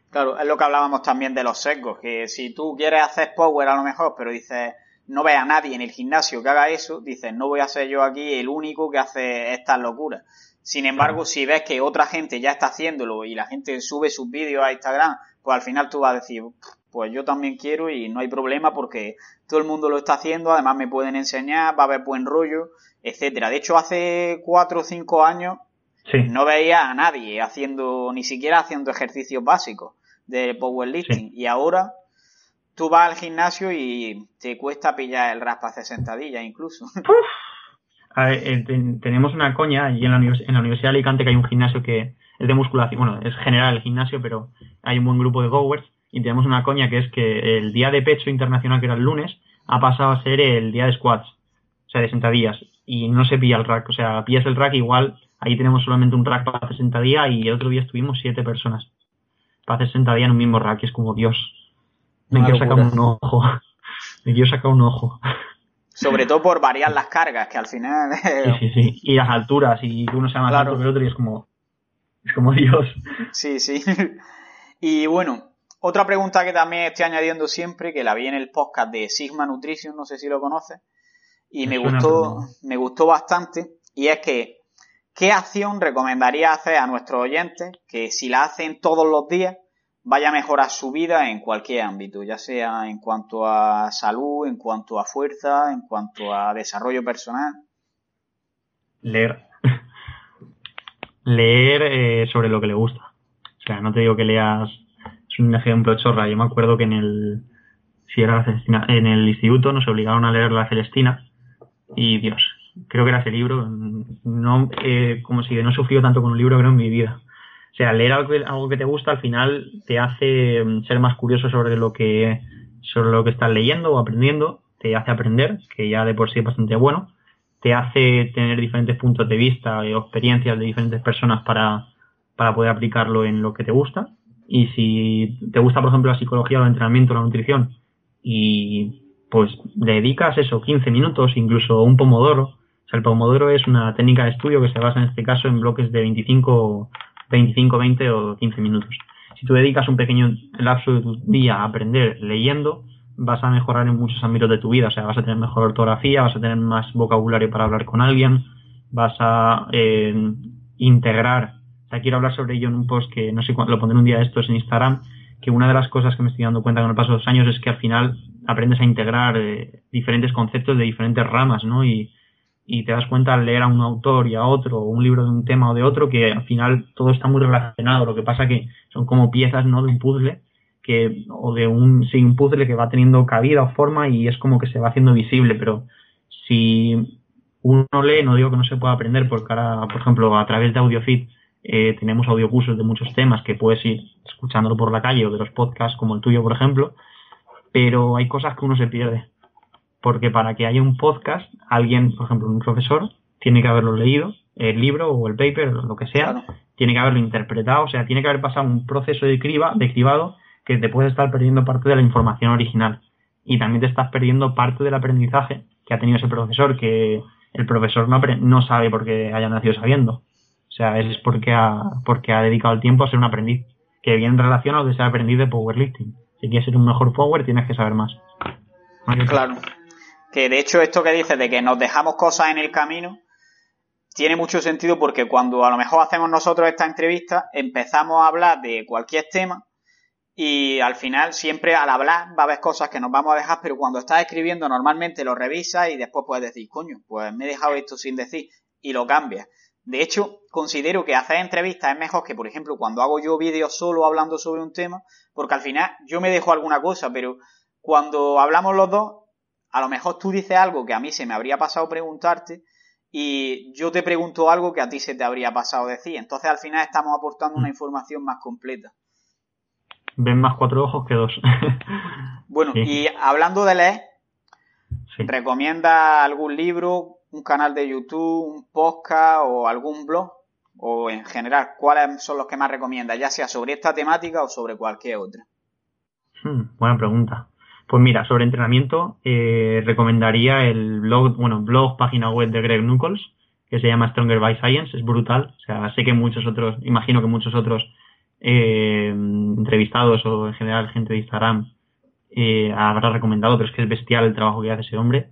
Claro, es lo que hablábamos también de los sesgos, que si tú quieres hacer power a lo mejor, pero dices, no ve a nadie en el gimnasio que haga eso, dices, no voy a ser yo aquí el único que hace estas locuras. Sin embargo, si ves que otra gente ya está haciéndolo y la gente sube sus vídeos a Instagram, pues al final tú vas a decir, pues yo también quiero y no hay problema porque todo el mundo lo está haciendo, además me pueden enseñar, va a haber buen rollo, etcétera. De hecho, hace cuatro o cinco años no veía a nadie haciendo, ni siquiera haciendo ejercicios básicos de powerlifting. Y ahora tú vas al gimnasio y te cuesta pillar el raspa hacer sentadilla incluso. Eh, tenemos una coña allí en la, en la Universidad de Alicante que hay un gimnasio que es de musculación, bueno, es general el gimnasio, pero hay un buen grupo de goers y tenemos una coña que es que el día de pecho internacional, que era el lunes, ha pasado a ser el día de squats, o sea, de sentadillas, y no se pilla el rack, o sea, pillas el rack igual, ahí tenemos solamente un rack para hacer sentadilla y el otro día estuvimos siete personas para hacer sentadilla en un mismo rack, y es como Dios. Me quiero sacar un ojo. Me quiero sacar un ojo. Sobre todo por variar las cargas, que al final. sí, sí, sí. Y las alturas, y uno sea más alto que el otro, y es como. Es como Dios. Sí, sí. Y bueno, otra pregunta que también estoy añadiendo siempre, que la vi en el podcast de Sigma Nutrition, no sé si lo conoces, y me, gustó, me gustó bastante, y es que, ¿qué acción recomendaría hacer a nuestros oyentes que si la hacen todos los días, vaya a mejorar su vida en cualquier ámbito, ya sea en cuanto a salud, en cuanto a fuerza, en cuanto a desarrollo personal. Leer. Leer eh, sobre lo que le gusta. O sea, no te digo que leas, es un ejemplo chorra. Yo me acuerdo que en el, si era la Celestina, en el instituto nos obligaron a leer la Celestina y Dios, creo que era ese libro, no, eh, como si no he sufrido tanto con un libro creo en mi vida o sea, leer algo, que te gusta al final te hace mm, ser más curioso sobre lo que sobre lo que estás leyendo o aprendiendo, te hace aprender, que ya de por sí es bastante bueno, te hace tener diferentes puntos de vista o experiencias de diferentes personas para, para poder aplicarlo en lo que te gusta. Y si te gusta, por ejemplo, la psicología el entrenamiento la nutrición y pues dedicas eso, 15 minutos, incluso un pomodoro. O sea, el pomodoro es una técnica de estudio que se basa en este caso en bloques de 25 25, 20 o 15 minutos. Si tú dedicas un pequeño lapso de tu día a aprender leyendo, vas a mejorar en muchos ámbitos de tu vida. O sea, vas a tener mejor ortografía, vas a tener más vocabulario para hablar con alguien, vas a eh, integrar. O quiero hablar sobre ello en un post que no sé cuándo lo pondré un día de estos en Instagram, que una de las cosas que me estoy dando cuenta con el paso de los años es que al final aprendes a integrar eh, diferentes conceptos de diferentes ramas, ¿no? Y, y te das cuenta al leer a un autor y a otro, un libro de un tema o de otro, que al final todo está muy relacionado. Lo que pasa que son como piezas, ¿no? De un puzzle, que, o de un, sí, un puzzle que va teniendo cabida o forma y es como que se va haciendo visible, pero si uno lee, no digo que no se pueda aprender, porque ahora, por ejemplo, a través de AudioFit eh, tenemos audiocursos de muchos temas que puedes ir escuchándolo por la calle o de los podcasts como el tuyo, por ejemplo, pero hay cosas que uno se pierde porque para que haya un podcast, alguien, por ejemplo, un profesor, tiene que haberlo leído, el libro o el paper, lo que sea, tiene que haberlo interpretado, o sea, tiene que haber pasado un proceso de, criba, de cribado que te puedes estar perdiendo parte de la información original. Y también te estás perdiendo parte del aprendizaje que ha tenido ese profesor, que el profesor no, no sabe por qué haya nacido sabiendo. Sea, es porque ha, porque ha dedicado el tiempo a ser un aprendiz, que viene en relación a lo que se ha aprendido de powerlifting. Si quieres ser un mejor power, tienes que saber más. Claro que de hecho esto que dices de que nos dejamos cosas en el camino tiene mucho sentido porque cuando a lo mejor hacemos nosotros esta entrevista empezamos a hablar de cualquier tema y al final siempre al hablar va a haber cosas que nos vamos a dejar, pero cuando estás escribiendo normalmente lo revisas y después puedes decir, coño, pues me he dejado esto sin decir y lo cambias. De hecho, considero que hacer entrevistas es mejor que, por ejemplo, cuando hago yo vídeos solo hablando sobre un tema, porque al final yo me dejo alguna cosa, pero cuando hablamos los dos, a lo mejor tú dices algo que a mí se me habría pasado preguntarte y yo te pregunto algo que a ti se te habría pasado decir. Entonces al final estamos aportando una mm. información más completa. Ven más cuatro ojos que dos. bueno, y hablando de leer, ¿recomienda algún libro, un canal de YouTube, un podcast o algún blog? O en general, ¿cuáles son los que más recomienda? Ya sea sobre esta temática o sobre cualquier otra. Hmm, buena pregunta. Pues mira, sobre entrenamiento, eh, recomendaría el blog, bueno, blog, página web de Greg Nuckols, que se llama Stronger by Science, es brutal. O sea, sé que muchos otros, imagino que muchos otros eh, entrevistados o en general gente de Instagram eh, habrá recomendado, pero es que es bestial el trabajo que hace ese hombre.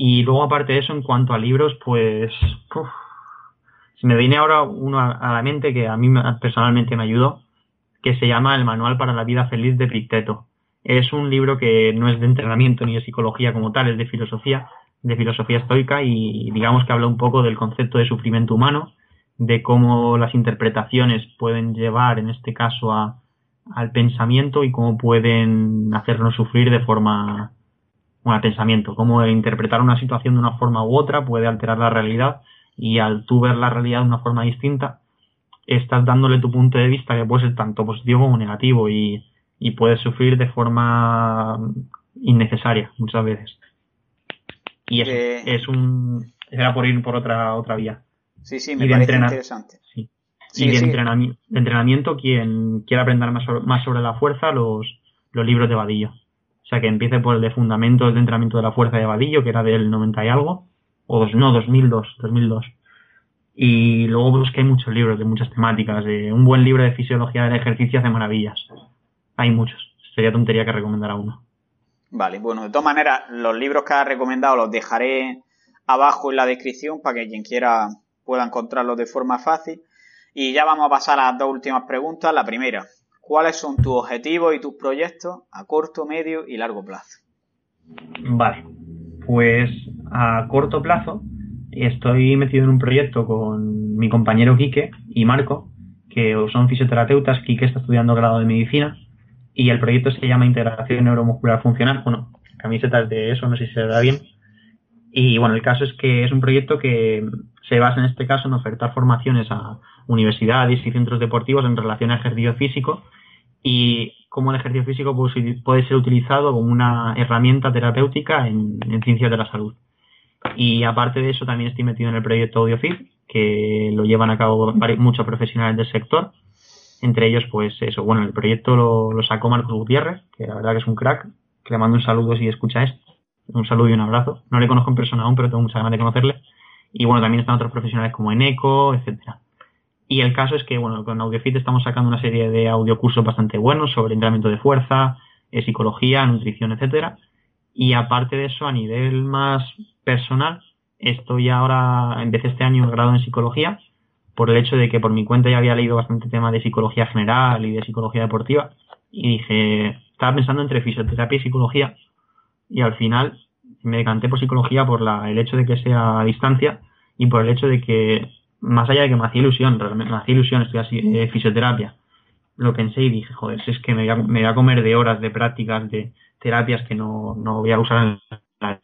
Y luego, aparte de eso, en cuanto a libros, pues. se me viene ahora uno a, la mente que a mí personalmente me ayudó, que se llama El Manual para la Vida Feliz de Picteto. Es un libro que no es de entrenamiento ni de psicología como tal, es de filosofía, de filosofía estoica y digamos que habla un poco del concepto de sufrimiento humano, de cómo las interpretaciones pueden llevar, en este caso, al pensamiento y cómo pueden hacernos sufrir de forma, al pensamiento, cómo interpretar una situación de una forma u otra puede alterar la realidad y al tú ver la realidad de una forma distinta, estás dándole tu punto de vista que puede ser tanto positivo como negativo y y puedes sufrir de forma innecesaria muchas veces. Y es, es un era por ir por otra otra vía. Sí, sí, me parece interesante. Sí. y de, entrenamiento, de, entrenamiento, quien quiera aprender más sobre, más sobre la fuerza, los, los libros de Vadillo. O sea, que empiece por el de Fundamentos de Entrenamiento de la Fuerza de Vadillo, que era del 90 y algo, o no, 2002, 2002. Y luego busqué muchos libros de muchas temáticas. Un buen libro de fisiología del ejercicio hace maravillas. Hay muchos. Sería tontería que recomendara uno. Vale, bueno, de todas maneras, los libros que has recomendado los dejaré abajo en la descripción para que quien quiera pueda encontrarlos de forma fácil. Y ya vamos a pasar a las dos últimas preguntas. La primera, ¿cuáles son tus objetivos y tus proyectos a corto, medio y largo plazo? Vale, pues a corto plazo estoy metido en un proyecto con mi compañero Quique y Marco, que son fisioterapeutas. Quique está estudiando grado de medicina y el proyecto se llama Integración Neuromuscular Funcional. Bueno, camisetas de eso, no sé si se da bien. Y bueno, el caso es que es un proyecto que se basa en este caso en ofertar formaciones a universidades y centros deportivos en relación al ejercicio físico y cómo el ejercicio físico puede ser utilizado como una herramienta terapéutica en, ciencias de la salud. Y aparte de eso, también estoy metido en el proyecto AudioFit, que lo llevan a cabo muchos profesionales del sector entre ellos, pues eso, bueno, el proyecto lo, sacó Marcos Gutiérrez, que la verdad que es un crack, que le mando un saludo si escucha esto. Un saludo y un abrazo. No le conozco en persona aún, pero tengo mucha ganas de conocerle. Y bueno, también están otros profesionales como Eneco, etcétera. Y el caso es que, bueno, con AudioFit estamos sacando una serie de audiocursos bastante buenos sobre entrenamiento de fuerza, eh, psicología, nutrición, etcétera. Y aparte de eso, a nivel más personal, estoy ahora, empecé este año grado en psicología por el hecho de que por mi cuenta ya había leído bastante tema de psicología general y de psicología deportiva y dije, estaba pensando entre fisioterapia y psicología y al final me decanté por psicología por la, el hecho de que sea a distancia y por el hecho de que, más allá de que me hacía ilusión, realmente me hacía ilusión estudiar eh, fisioterapia, lo pensé y dije, joder, si es que me voy, a, comer de horas de prácticas, de terapias que no, no voy a usar en la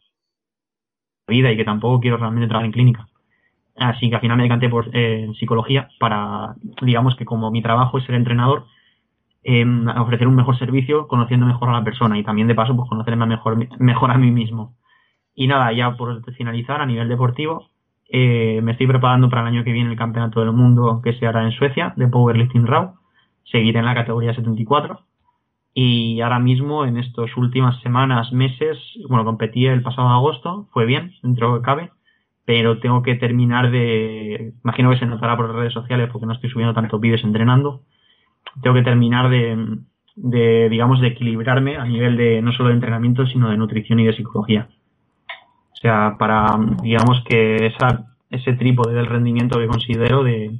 vida y que tampoco quiero realmente trabajar en clínica. Así que al final me decanté por eh, psicología para, digamos que como mi trabajo es ser entrenador, em, ofrecer un mejor servicio conociendo mejor a la persona y también de paso pues conocerme mejor, mejor a mí mismo. Y nada, ya por finalizar a nivel deportivo, eh, me estoy preparando para el año que viene el campeonato del mundo que se hará en Suecia de Powerlifting Raw. Seguiré en la categoría 74. Y ahora mismo, en estas últimas semanas, meses, bueno, competí el pasado agosto, fue bien, dentro de cabe pero tengo que terminar de, imagino que se notará por las redes sociales porque no estoy subiendo tantos vídeos entrenando, tengo que terminar de, de, digamos, de equilibrarme a nivel de no solo de entrenamiento, sino de nutrición y de psicología. O sea, para, digamos, que esa, ese trípode del rendimiento que considero de,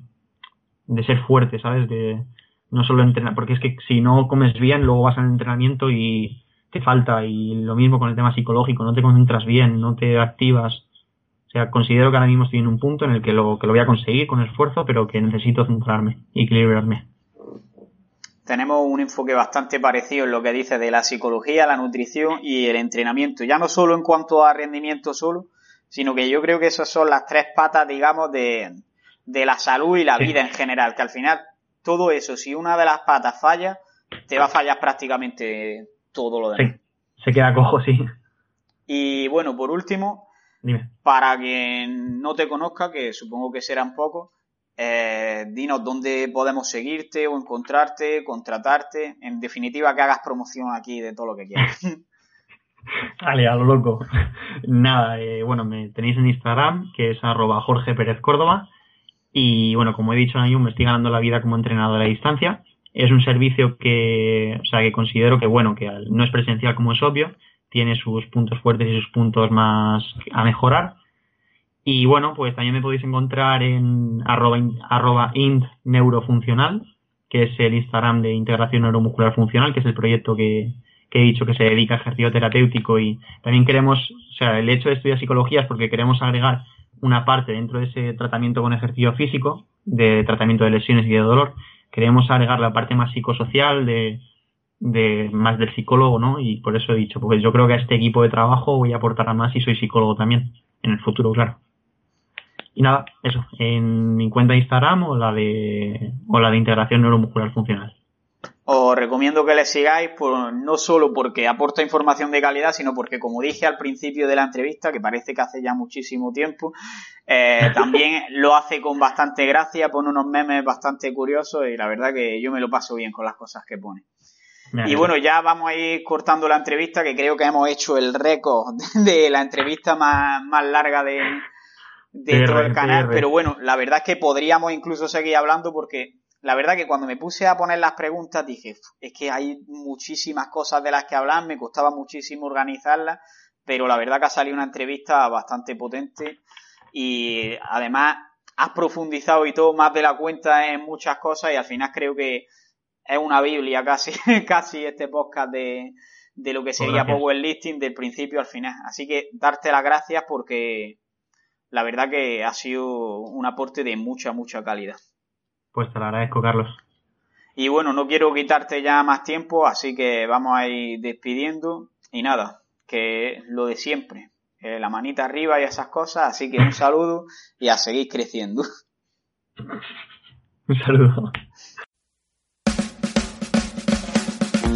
de ser fuerte, ¿sabes? De no solo entrenar, porque es que si no comes bien, luego vas al entrenamiento y te falta, y lo mismo con el tema psicológico, no te concentras bien, no te activas, sea, considero que ahora mismo estoy en un punto en el que lo, que lo voy a conseguir con esfuerzo, pero que necesito centrarme y equilibrarme. Tenemos un enfoque bastante parecido en lo que dice de la psicología, la nutrición y el entrenamiento. Ya no solo en cuanto a rendimiento solo, sino que yo creo que esas son las tres patas, digamos, de, de la salud y la vida en general. Que al final, todo eso, si una de las patas falla, te va a fallar prácticamente todo lo demás. Se queda cojo, sí. Y bueno, por último, para quien no te conozca, que supongo que serán pocos, eh, dinos dónde podemos seguirte o encontrarte, contratarte, en definitiva que hagas promoción aquí de todo lo que quieras. Vale, a lo loco. Nada, eh, bueno, me tenéis en Instagram, que es arroba Jorge Pérez Córdoba. Y bueno, como he dicho, me estoy ganando la vida como entrenador a distancia. Es un servicio que, o sea, que considero que, bueno, que no es presencial como es obvio, tiene sus puntos fuertes y sus puntos más a mejorar. Y bueno, pues también me podéis encontrar en arroba, int neurofuncional, que es el Instagram de integración neuromuscular funcional, que es el proyecto que, he dicho que se dedica a ejercicio terapéutico y también queremos, o sea, el hecho de estudiar psicología es porque queremos agregar una parte dentro de ese tratamiento con ejercicio físico, de tratamiento de lesiones y de dolor, queremos agregar la parte más psicosocial de, de más del psicólogo, ¿no? Y por eso he dicho, porque yo creo que a este equipo de trabajo voy a aportar más y soy psicólogo también, en el futuro, claro. Y nada, eso, en mi cuenta de Instagram o la de, o la de integración neuromuscular funcional. Os recomiendo que le sigáis, por, no solo porque aporta información de calidad, sino porque, como dije al principio de la entrevista, que parece que hace ya muchísimo tiempo, eh, también lo hace con bastante gracia, pone unos memes bastante curiosos y la verdad que yo me lo paso bien con las cosas que pone. Y bueno, ya vamos a ir cortando la entrevista, que creo que hemos hecho el récord de la entrevista más, más larga de, dentro del canal, pero bueno, la verdad es que podríamos incluso seguir hablando porque la verdad que cuando me puse a poner las preguntas dije, es que hay muchísimas cosas de las que hablar, me costaba muchísimo organizarlas, pero la verdad que ha salido una entrevista bastante potente y además has profundizado y todo más de la cuenta en muchas cosas y al final creo que es una Biblia casi, casi este podcast de, de lo que sería Listing del principio al final. Así que darte las gracias porque la verdad que ha sido un aporte de mucha, mucha calidad. Pues te lo agradezco, Carlos. Y bueno, no quiero quitarte ya más tiempo, así que vamos a ir despidiendo. Y nada, que lo de siempre, la manita arriba y esas cosas, así que un saludo y a seguir creciendo. Un saludo.